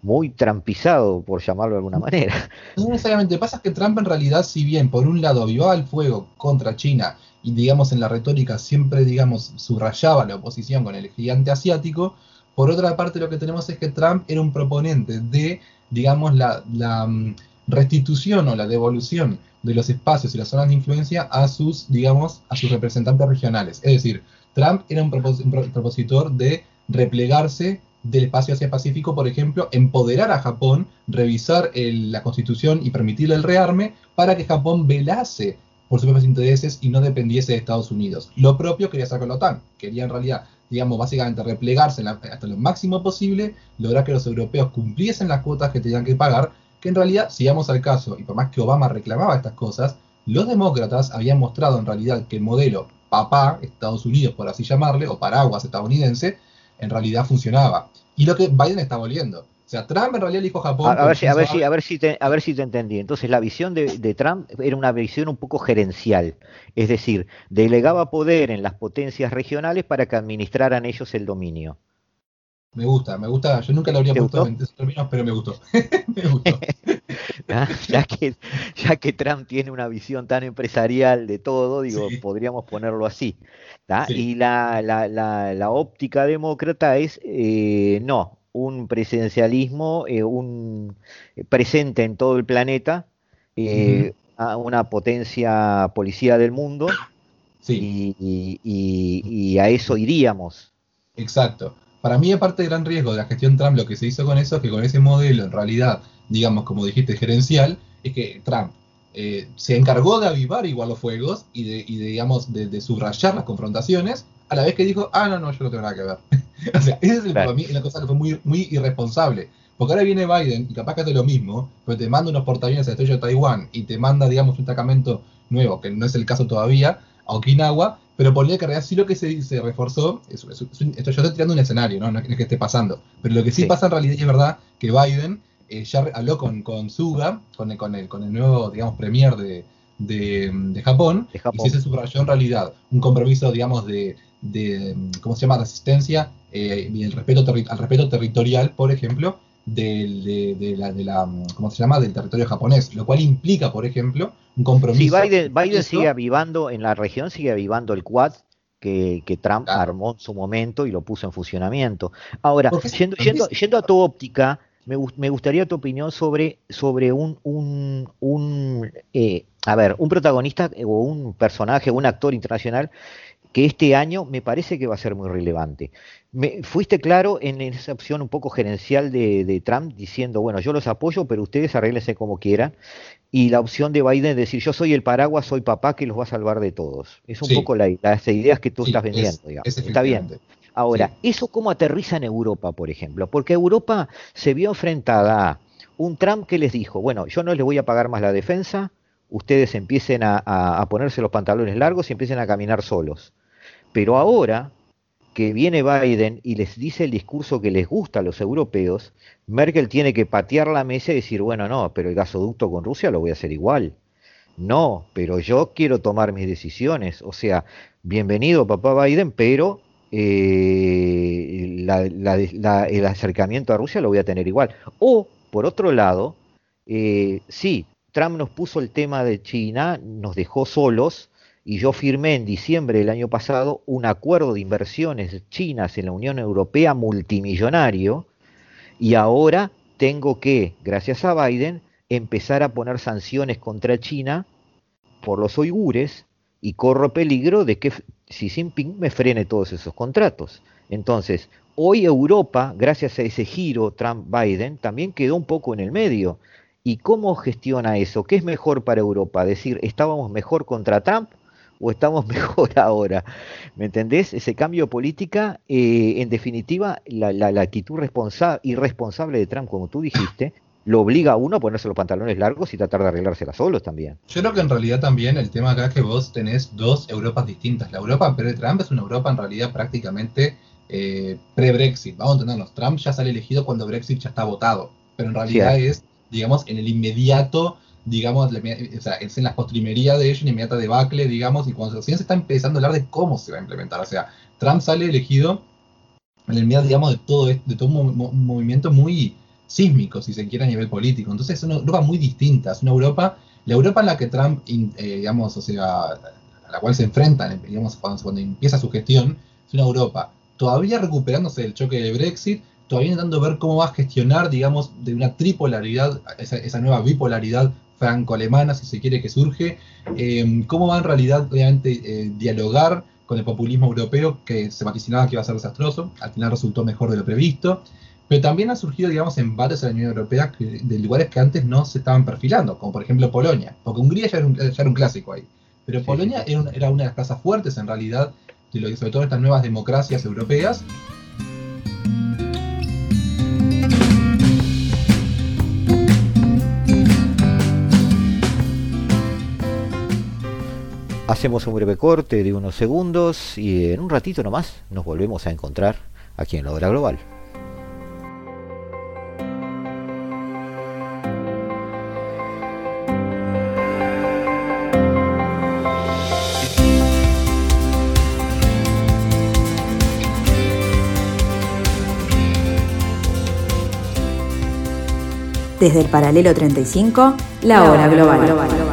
muy trampizado, por llamarlo de alguna manera. No necesariamente. Pasa que Trump en realidad, si bien por un lado avivaba el fuego contra China y digamos en la retórica siempre digamos subrayaba la oposición con el gigante asiático, por otra parte lo que tenemos es que Trump era un proponente de digamos la, la, mm, restitución o la devolución de los espacios y las zonas de influencia a sus digamos a sus representantes regionales. Es decir, Trump era un, propos- un pro- propositor de replegarse del espacio Asia-Pacífico, por ejemplo, empoderar a Japón, revisar el- la constitución y permitirle el rearme para que Japón velase por sus propios intereses y no dependiese de Estados Unidos. Lo propio quería hacer con la OTAN. Quería en realidad, digamos, básicamente replegarse hasta lo máximo posible, lograr que los europeos cumpliesen las cuotas que tenían que pagar, que en realidad, si vamos al caso, y por más que Obama reclamaba estas cosas, los demócratas habían mostrado en realidad que el modelo papá, Estados Unidos por así llamarle, o paraguas estadounidense, en realidad funcionaba. Y lo que Biden está volviendo. O sea, Trump en realidad le dijo a Japón. A, ver si, a, ver "Pensaba- si, a, ver si te, a ver si te entendí. Entonces, la visión de, de Trump era una visión un poco gerencial, es decir, delegaba poder en las potencias regionales para que administraran ellos el dominio. Me gusta, me gusta. Yo nunca lo habría ¿Te puesto en esos términos, pero me gustó. me gustó. ¿ah? ya, que, ya que Trump tiene una visión tan empresarial de todo, digo, podríamos ponerlo así. Y la, la, la, la óptica demócrata es, eh, no, un presidencialismo, eh, un presente en todo el planeta, eh, a una potencia policía del mundo, y, y- y- y a eso iríamos. Exacto. Para mí, aparte del gran riesgo de la gestión Trump, lo que se hizo con eso es que con ese modelo, en realidad, digamos, como dijiste, gerencial, es que Trump eh, se encargó de avivar igual los fuegos y de, y de, digamos, de, de subrayar las confrontaciones, a la vez que dijo, ah, no, no, yo no tengo nada que ver. o sea, esa es para mí una cosa que fue muy, muy irresponsable. Porque ahora viene Biden y capaz que hace lo mismo, pero te manda unos portaaviones al estrecho de Taiwán y te manda, digamos, un destacamento nuevo, que no es el caso todavía, a Okinawa, pero ponía que en realidad sí lo que se, se reforzó, es- es- es un- esto yo estoy tirando un escenario, ¿no? No es que esté pasando, pero lo que sí, Sí. pasa en realidad es verdad que Biden eh, ya habló con, con Suga, con el, con, el, con el nuevo, digamos, premier de, de, de Japón, De Japón. y se subrayó en realidad un compromiso, digamos, de, de ¿cómo se llama?, de asistencia eh, y el respeto al respeto territorial, por ejemplo, del, de, de la, de la, ¿cómo se llama?, del territorio japonés, lo cual implica, por ejemplo, un compromiso. Sí, Biden, Biden sigue avivando, en la región sigue avivando el Quad que, que Trump armó en su momento y lo puso en funcionamiento. Ahora, yendo, yendo, yendo a tu óptica, me, me gustaría tu opinión sobre, sobre un, un, un, eh, a ver, un protagonista eh, o un personaje, un actor internacional que este año me parece que va a ser muy relevante. Me, fuiste claro en esa opción un poco gerencial de, de Trump diciendo, bueno, yo los apoyo, pero ustedes arréglense como quieran. Y la opción de Biden es decir, yo soy el paraguas, soy papá que los va a salvar de todos. Es un Sí. poco la- las ideas que tú Sí, estás es- vendiendo, es Está bien. Ahora, ¿eso cómo aterriza en Europa, por ejemplo? Porque Europa se vio enfrentada a un Trump que les dijo, bueno, yo no les voy a pagar más la defensa, ustedes empiecen a, a- a ponerse los pantalones largos y empiecen a caminar solos. Pero ahora que viene Biden y les dice el discurso que les gusta a los europeos, Merkel tiene que patear la mesa y decir, bueno, no, pero el gasoducto con Rusia lo voy a hacer igual. No, pero yo quiero tomar mis decisiones. O sea, bienvenido papá Biden, pero eh, la- el acercamiento a Rusia lo voy a tener igual. O, por otro lado, eh, sí, Trump nos puso el tema de China, nos dejó solos, y yo firmé en diciembre del año pasado un acuerdo de inversiones chinas en la Unión Europea multimillonario, y ahora tengo que, gracias a Biden, empezar a poner sanciones contra China por los uigures y corro peligro de que Xi Jinping me frene todos esos contratos. Entonces, hoy Europa, gracias a ese giro Trump-Biden, también quedó un poco en el medio. ¿Y cómo gestiona eso? ¿Qué es mejor para Europa? ¿Decir, estábamos mejor contra Trump o estamos mejor ahora? ¿Me entendés? Ese cambio de política, eh, en definitiva, la, la, la actitud responsa irresponsable de Trump, como tú dijiste, lo obliga a uno a ponerse los pantalones largos y tratar de arreglárselas solos también. Yo creo que en realidad también el tema acá es que vos tenés dos Europas distintas. La Europa pre-Trump es una Europa en realidad prácticamente eh, pre-Brexit. Vamos a entendernos, Trump ya sale elegido cuando Brexit ya está votado, pero en realidad es, digamos, en el inmediato, digamos, o sea, es en la postrimería de ello, en inmediata debacle, digamos, y cuando se está empezando a hablar de cómo se va a implementar. O sea, Trump sale elegido en el medio, digamos, de todo, de todo un movimiento muy sísmico, si se quiere, a nivel político. Entonces es una Europa muy distinta, es una Europa, la Europa en la que Trump, eh, digamos, o sea, a la cual se enfrenta, digamos, cuando, cuando, empieza su gestión, es una Europa todavía recuperándose del choque de Brexit, todavía intentando ver cómo va a gestionar, digamos, de una tripolaridad, esa, nueva bipolaridad franco-alemana, si se quiere, que surge, eh, cómo va en realidad, obviamente, eh, dialogar con el populismo europeo que se vaticinaba que iba a ser desastroso, al final resultó mejor de lo previsto, pero también han surgido, digamos, embates en la Unión Europea de lugares que antes no se estaban perfilando, como por ejemplo Polonia, porque Hungría ya era un, clásico ahí. Pero Polonia Era, una, de las plazas fuertes en realidad, de lo, sobre todo estas nuevas democracias europeas. Hacemos un breve corte de unos segundos y en un ratito nomás nos volvemos a encontrar aquí en la hora global. Desde el paralelo 35, la hora global.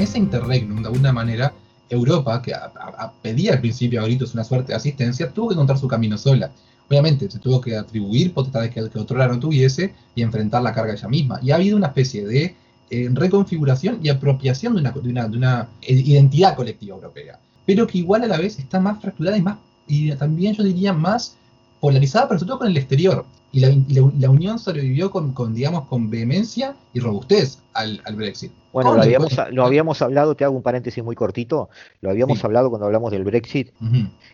Ese interregnum, de alguna manera, Europa, que pedía al principio a gritos una suerte de asistencia, tuvo que encontrar su camino sola. Obviamente, se tuvo que atribuir potestades que, que otro lado no tuviese y enfrentar la carga ella misma. Y ha habido una especie de eh, reconfiguración y apropiación de una, de, una, identidad colectiva europea, pero que igual a la vez está más fracturada y, más, y también yo diría más polarizada, pero sobre todo con el exterior. Y la, Unión sobrevivió con, digamos, con vehemencia y robustez al, Brexit. Bueno, lo habíamos, lo habíamos, hablado, te hago un paréntesis muy cortito, lo habíamos hablado cuando hablamos del Brexit,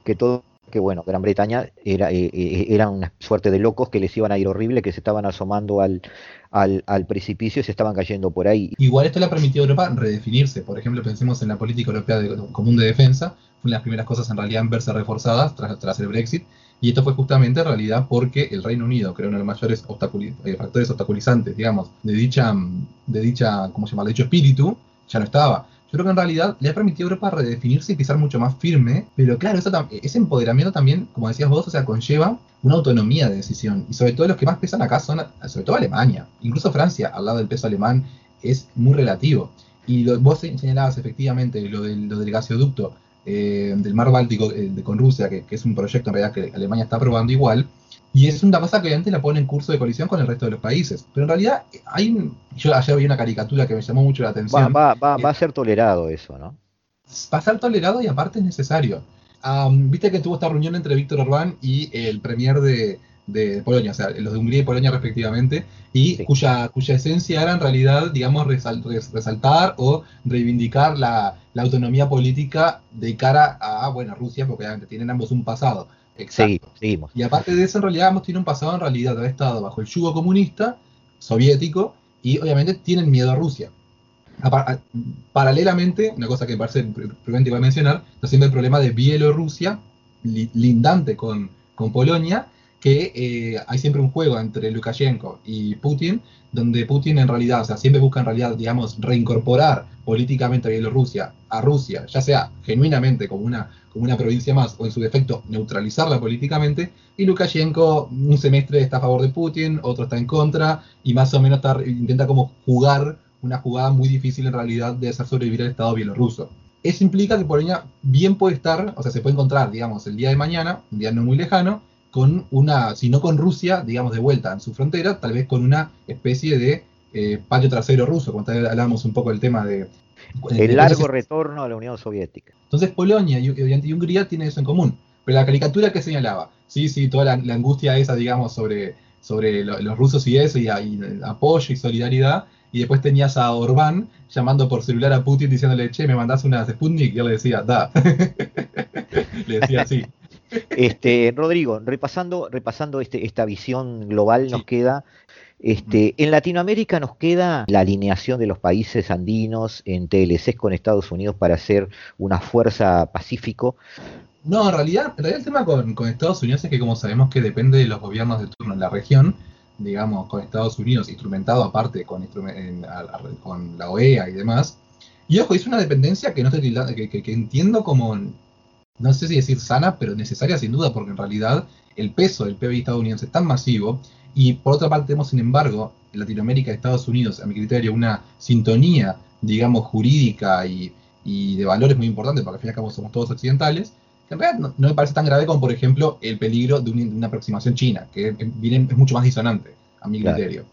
que todo que bueno, Gran Bretaña era, eh, eh, era una suerte de locos que les iban a ir horrible, que se estaban asomando al, al, precipicio y se estaban cayendo por ahí. Igual esto le ha permitido a Europa redefinirse. Por ejemplo, pensemos en la política europea de, común de defensa, fue una de las primeras cosas en realidad en verse reforzadas tras, tras el Brexit. Y esto fue justamente en realidad porque el Reino Unido, era uno de los mayores eh, factores obstaculizantes, digamos, de dicha, de dicha, ¿cómo se llama? De dicho espíritu, ya no estaba. Yo creo que en realidad le ha permitido a Europa redefinirse y pisar mucho más firme, pero claro, eso, ese empoderamiento también, como decías vos, o sea, conlleva una autonomía de decisión. Y sobre todo los que más pesan acá son, sobre todo Alemania. Incluso Francia, al lado del peso alemán, es muy relativo. Y vos señalabas efectivamente lo del, lo del gasoducto eh, del mar Báltico eh, con Rusia, que, que, es un proyecto en realidad que Alemania está aprobando igual. Y es una cosa que antes la pone en curso de colisión con el resto de los países. Pero en realidad hay un... Yo ayer vi una caricatura que me llamó mucho la atención. Va, va, va, a ser tolerado eso, ¿no? Va a ser tolerado y aparte es necesario. Viste que tuvo esta reunión entre Víctor Orbán y el premier de, de Polonia, o sea, los de Hungría y Polonia respectivamente, y cuya, cuya esencia era en realidad, digamos, resaltar o reivindicar la, la, autonomía política de cara a, bueno, Rusia, porque obviamente tienen ambos un pasado. Exacto. seguimos. Y aparte de eso, en realidad, hemos tenido un pasado en realidad de haber estado bajo el yugo comunista, soviético, y obviamente tienen miedo a Rusia. paralelamente, una cosa que me parece prudente igual mencionar, está siempre el problema de Bielorrusia, lindante con, con Polonia, que eh, hay siempre un juego entre Lukashenko y Putin, donde Putin en realidad, o sea, siempre busca en realidad, digamos, reincorporar políticamente a Bielorrusia, a Rusia, ya sea genuinamente como una, como una provincia más, o en su defecto neutralizarla políticamente, y Lukashenko un semestre está a favor de Putin, otro está en contra, y más o menos intenta como jugar una jugada muy difícil en realidad de hacer sobrevivir al Estado bielorruso. Eso implica que Polonia bien puede estar, o sea, se puede encontrar, digamos, el día de mañana, un día no muy lejano, con una, si no con Rusia, digamos, de vuelta en su frontera, tal vez con una especie de eh, patio trasero ruso, cuando hablábamos un poco del tema de... El largo retorno a la Unión Soviética. Entonces Polonia y, y, Hungría tienen eso en común. Pero la caricatura que señalaba, sí, sí, toda la, angustia esa, digamos, sobre, sobre los rusos y eso, y, apoyo y solidaridad, y después tenías a Orbán llamando por celular a Putin diciéndole, che, me mandás una Sputnik, y él le decía, da. le decía así. Este, Rodrigo, repasando, repasando este, esta visión global, nos queda este, en Latinoamérica nos queda la alineación de los países andinos en TLCs con Estados Unidos para hacer una fuerza pacífico. No, en realidad, el tema con, Estados Unidos es que como sabemos que depende de los gobiernos de turno en la región, digamos, con Estados Unidos, instrumentado aparte con, con la OEA y demás, y ojo, es una dependencia que no que, que, que entiendo como, no sé si decir sana, pero necesaria sin duda, porque en realidad el peso del PBI estadounidense es tan masivo y por otra parte tenemos, sin embargo, en Latinoamérica y Estados Unidos, a mi criterio, una sintonía, digamos, jurídica y, de valores muy importantes, porque al fin y al cabo somos todos occidentales, que en realidad no, me parece tan grave como, por ejemplo, el peligro de, una aproximación china, que es, mucho más disonante, a mi criterio.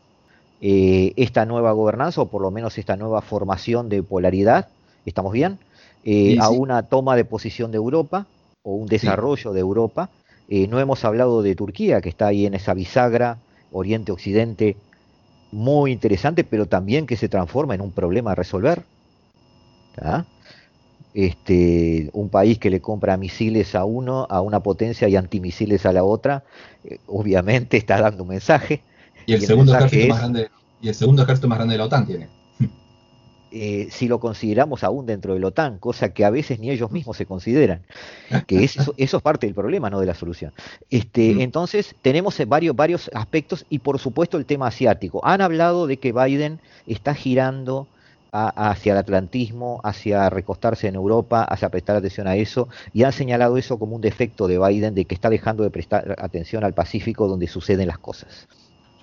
Eh, esta nueva gobernanza, o por lo menos esta nueva formación de polaridad, ¿estamos bien? Eh, a una toma de posición de Europa, o un desarrollo de Europa. Eh, no hemos hablado de Turquía, que está ahí en esa bisagra Oriente-Occidente muy interesante, pero también que se transforma en un problema a resolver. Este, un país que le compra misiles a uno, a una potencia y antimisiles a la otra, eh, obviamente está dando un mensaje. Y el, segundo ejército más grande, y el segundo ejército más grande de la OTAN tiene. Eh, si lo consideramos aún dentro de la OTAN, cosa que a veces ni ellos mismos se consideran, que eso, es parte del problema, no de la solución. Este, Entonces, tenemos varios, varios aspectos y por supuesto el tema asiático. Han hablado de que Biden está girando hacia el atlantismo, hacia recostarse en Europa, hacia prestar atención a eso, y han señalado eso como un defecto de Biden, de que está dejando de prestar atención al Pacífico donde suceden las cosas.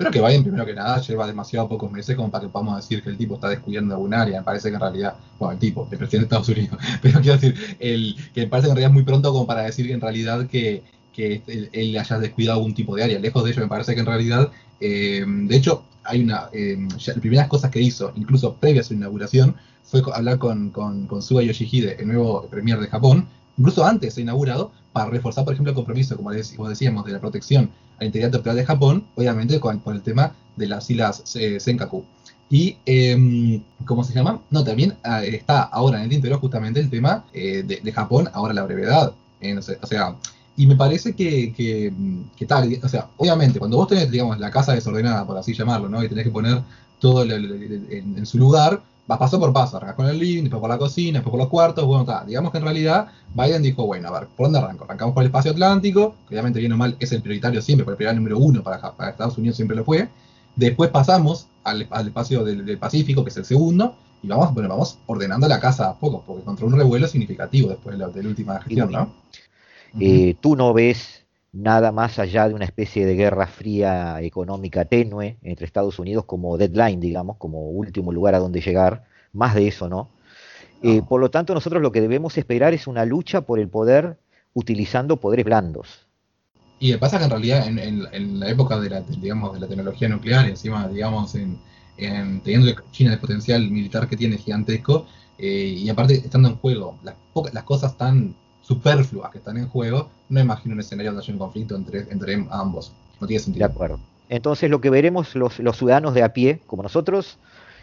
Creo que Biden, primero que nada, lleva demasiado pocos meses como para que podamos decir que el tipo está descuidando algún área. Me parece que en realidad, bueno, el tipo, el presidente de Estados Unidos, pero quiero decir, el, que me parece que en realidad es muy pronto como para decir que en realidad que, que él, haya descuidado algún tipo de área. Lejos de ello, me parece que en realidad, eh, de hecho, hay una, eh, las primeras cosas que hizo, incluso previa a su inauguración, fue hablar con, con, con Suga Yoshihide, el nuevo premier de Japón, incluso antes de inaugurado, para reforzar, por ejemplo, el compromiso, como decíamos, de la protección a la integridad territorial de Japón, obviamente con, por el tema de las islas eh, Senkaku. Y, em, ¿cómo se llama? No, también ah, está ahora en el interior justamente el tema eh, de, Japón, ahora la brevedad. Eh, o sea, y me parece que, que, tal, o sea, obviamente, cuando vos tenés, digamos, la casa desordenada, por así llamarlo, ¿no? Y tenés que poner todo en, su lugar, vas paso por paso, arrancas con el living, después por la cocina, después por los cuartos, bueno, está. Digamos que en realidad Biden dijo, bueno, a ver, ¿por dónde arranco? Arrancamos por el espacio atlántico, que obviamente bien o mal es el prioritario siempre, porque el prioritario número uno para, para Estados Unidos siempre lo fue. Después pasamos al, espacio del, Pacífico, que es el segundo, y vamos, bueno, vamos ordenando la casa a poco, porque contra un revuelo significativo después de la, última gestión, ¿no? Eh, tú no ves nada más allá de una especie de guerra fría económica tenue entre Estados Unidos como deadline, digamos, como último lugar a donde llegar, más de eso, ¿no? Eh, por lo tanto, nosotros lo que debemos esperar es una lucha por el poder utilizando poderes blandos. Y pasa que en realidad en, la época de la, digamos, de la tecnología nuclear, encima, digamos, en, teniendo China el potencial militar que tiene gigantesco, eh, y aparte estando en juego las, las cosas tan superfluas que están en juego, no imagino un escenario donde haya un conflicto entre, entre ambos. No tiene sentido. De acuerdo. Entonces lo que veremos los, los ciudadanos de a pie, como nosotros,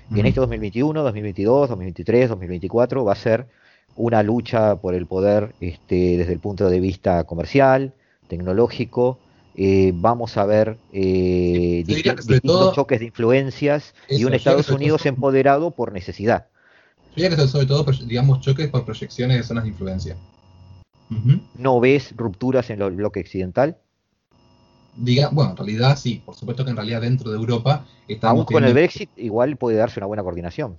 en este 2021, 2022, 2023, 2024 va a ser una lucha por el poder este, desde el punto de vista comercial, tecnológico. Eh, vamos a ver eh, distintos choques de influencias y un Estados Unidos empoderado por necesidad. Yo diría que sobre todo, digamos, choques por proyecciones de zonas de influencia. ¿No ves rupturas en el bloque occidental? Diga, bueno, en realidad sí, por supuesto que en realidad dentro de Europa estamos. Aún con el Brexit, igual puede darse una buena coordinación.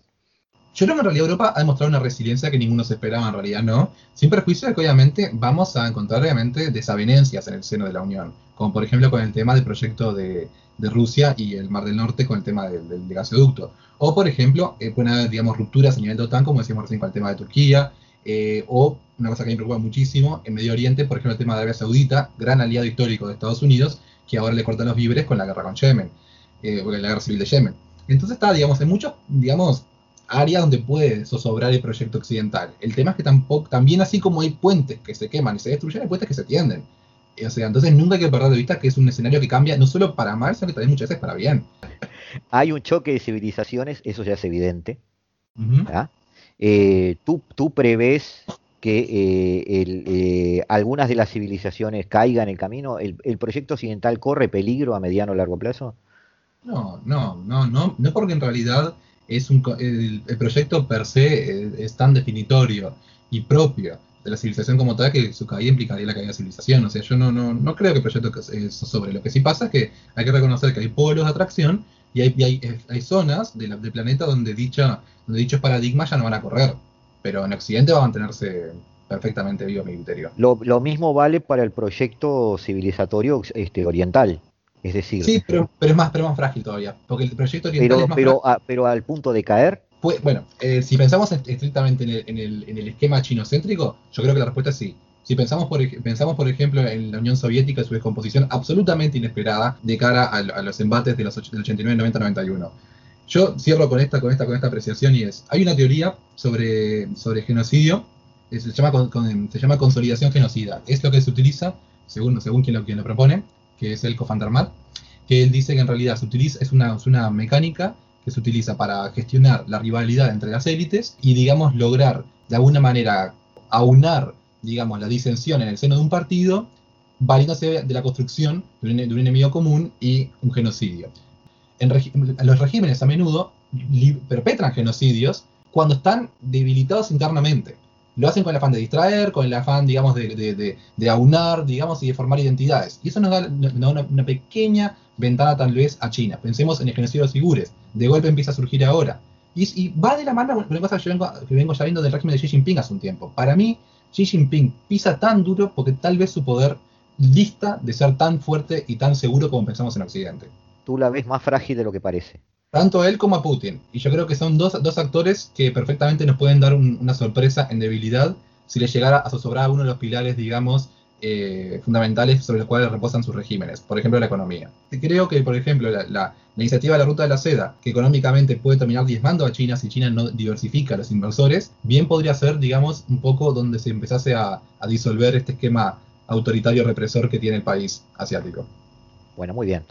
Yo creo que en realidad Europa ha demostrado una resiliencia que ninguno se esperaba, en realidad no. Sin perjuicio de que obviamente vamos a encontrar obviamente desavenencias en el seno de la Unión, como por ejemplo con el tema del proyecto de, Rusia y el Mar del Norte con el tema del, gasoducto. O por ejemplo, eh, pueden haber, digamos, rupturas a nivel de OTAN, como decíamos recién con el tema de Turquía, eh, o una cosa que me preocupa muchísimo, en Medio Oriente, por ejemplo, el tema de Arabia Saudita, gran aliado histórico de Estados Unidos, que ahora le cortan los víveres con la guerra con Yemen, eh, la guerra civil de Yemen. Entonces está, digamos, en muchos, digamos, áreas donde puede zozobrar el proyecto occidental. El tema es que tampoco, también así como hay puentes que se queman y se destruyen, hay puentes que se tienden. O sea, entonces nunca hay que perder de vista que es un escenario que cambia no solo para mal, sino que también muchas veces para bien. Hay un choque de civilizaciones, eso ya es evidente. Eh, ¿tú, ¿tú, prevés que eh, eh, algunas de las civilizaciones caigan en el camino? ¿El, proyecto occidental corre peligro a mediano o largo plazo? No, no, no, no, no porque en realidad es un, el, proyecto per se es tan definitorio y propio de la civilización como tal que su caída implicaría la caída de la civilización. O sea, yo no, no, no creo que el proyecto es sobre. Lo que sí pasa es que hay que reconocer que hay polos de atracción y hay, hay, hay zonas del planeta donde, dicha, donde dichos paradigmas ya no van a correr. Pero en Occidente va a mantenerse perfectamente vivo mi criterio. Lo, lo mismo vale para el proyecto civilizatorio este, oriental. Es decir, sí, pero, pero, es más, pero más frágil todavía. Porque el proyecto oriental pero, pero, pero al punto de caer. Pues, bueno, eh, si pensamos estrictamente en el, en, el, en el esquema chinocéntrico, yo creo que la respuesta es sí. Si pensamos por, pensamos, por ejemplo, en la Unión Soviética y su descomposición absolutamente inesperada de cara a, los embates de los, del 89, 90, 91. Yo cierro con esta, con esta, con esta apreciación y es, hay una teoría sobre, sobre genocidio, se llama, se llama consolidación genocida. Es lo que se utiliza, según, según quien, lo, quien lo propone, que es el Cofandermat, que él dice que en realidad se utiliza, es una, es una mecánica que se utiliza para gestionar la rivalidad entre las élites y, digamos, lograr de alguna manera aunar digamos, la disensión en el seno de un partido, valiéndose de la construcción de un, enemigo común y un genocidio. En los regímenes a menudo perpetran genocidios cuando están debilitados internamente. Lo hacen con el afán de distraer, con el afán, digamos, de, aunar, digamos, y de formar identidades. Y eso nos da, una, pequeña ventana tal vez a China. Pensemos en el genocidio de los figures. De golpe empieza a surgir ahora. Y, va de la mano con cosa que, vengo, que vengo ya viendo del régimen de Xi Jinping hace un tiempo. Para mí, Xi Jinping pisa tan duro porque tal vez su poder lista de ser tan fuerte y tan seguro como pensamos en Occidente. Tú la ves más frágil de lo que parece. Tanto a él como a Putin. Y yo creo que son dos, dos actores que perfectamente nos pueden dar una sorpresa en debilidad si les llegara a zozobrar uno de los pilares, digamos, eh, fundamentales sobre los cuales reposan sus regímenes, por ejemplo la economía. Creo que, por ejemplo, la, iniciativa de la Ruta de la Seda, que económicamente puede terminar diezmando a China si China no diversifica a los inversores, bien podría ser, digamos, un poco donde se empezase a, disolver este esquema autoritario represor que tiene el país asiático. Bueno, muy bien.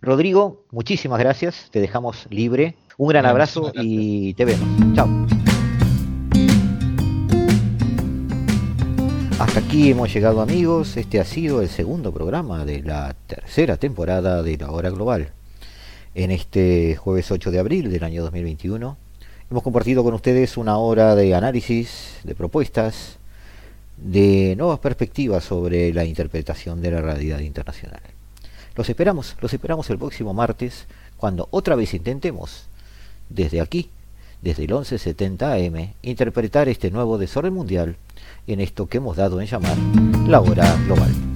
Rodrigo, muchísimas gracias, te dejamos libre. Un gran abrazo y te vemos. Chao. Hasta aquí hemos llegado amigos, este ha sido el segundo programa de la tercera temporada de la Hora Global. En este jueves 8 de abril del año 2021 hemos compartido con ustedes una hora de análisis, de propuestas, de nuevas perspectivas sobre la interpretación de la realidad internacional. Los esperamos, los esperamos el próximo martes cuando otra vez intentemos desde aquí, desde el 1170 AM, interpretar este nuevo desorden mundial en esto que hemos dado en llamar la hora global.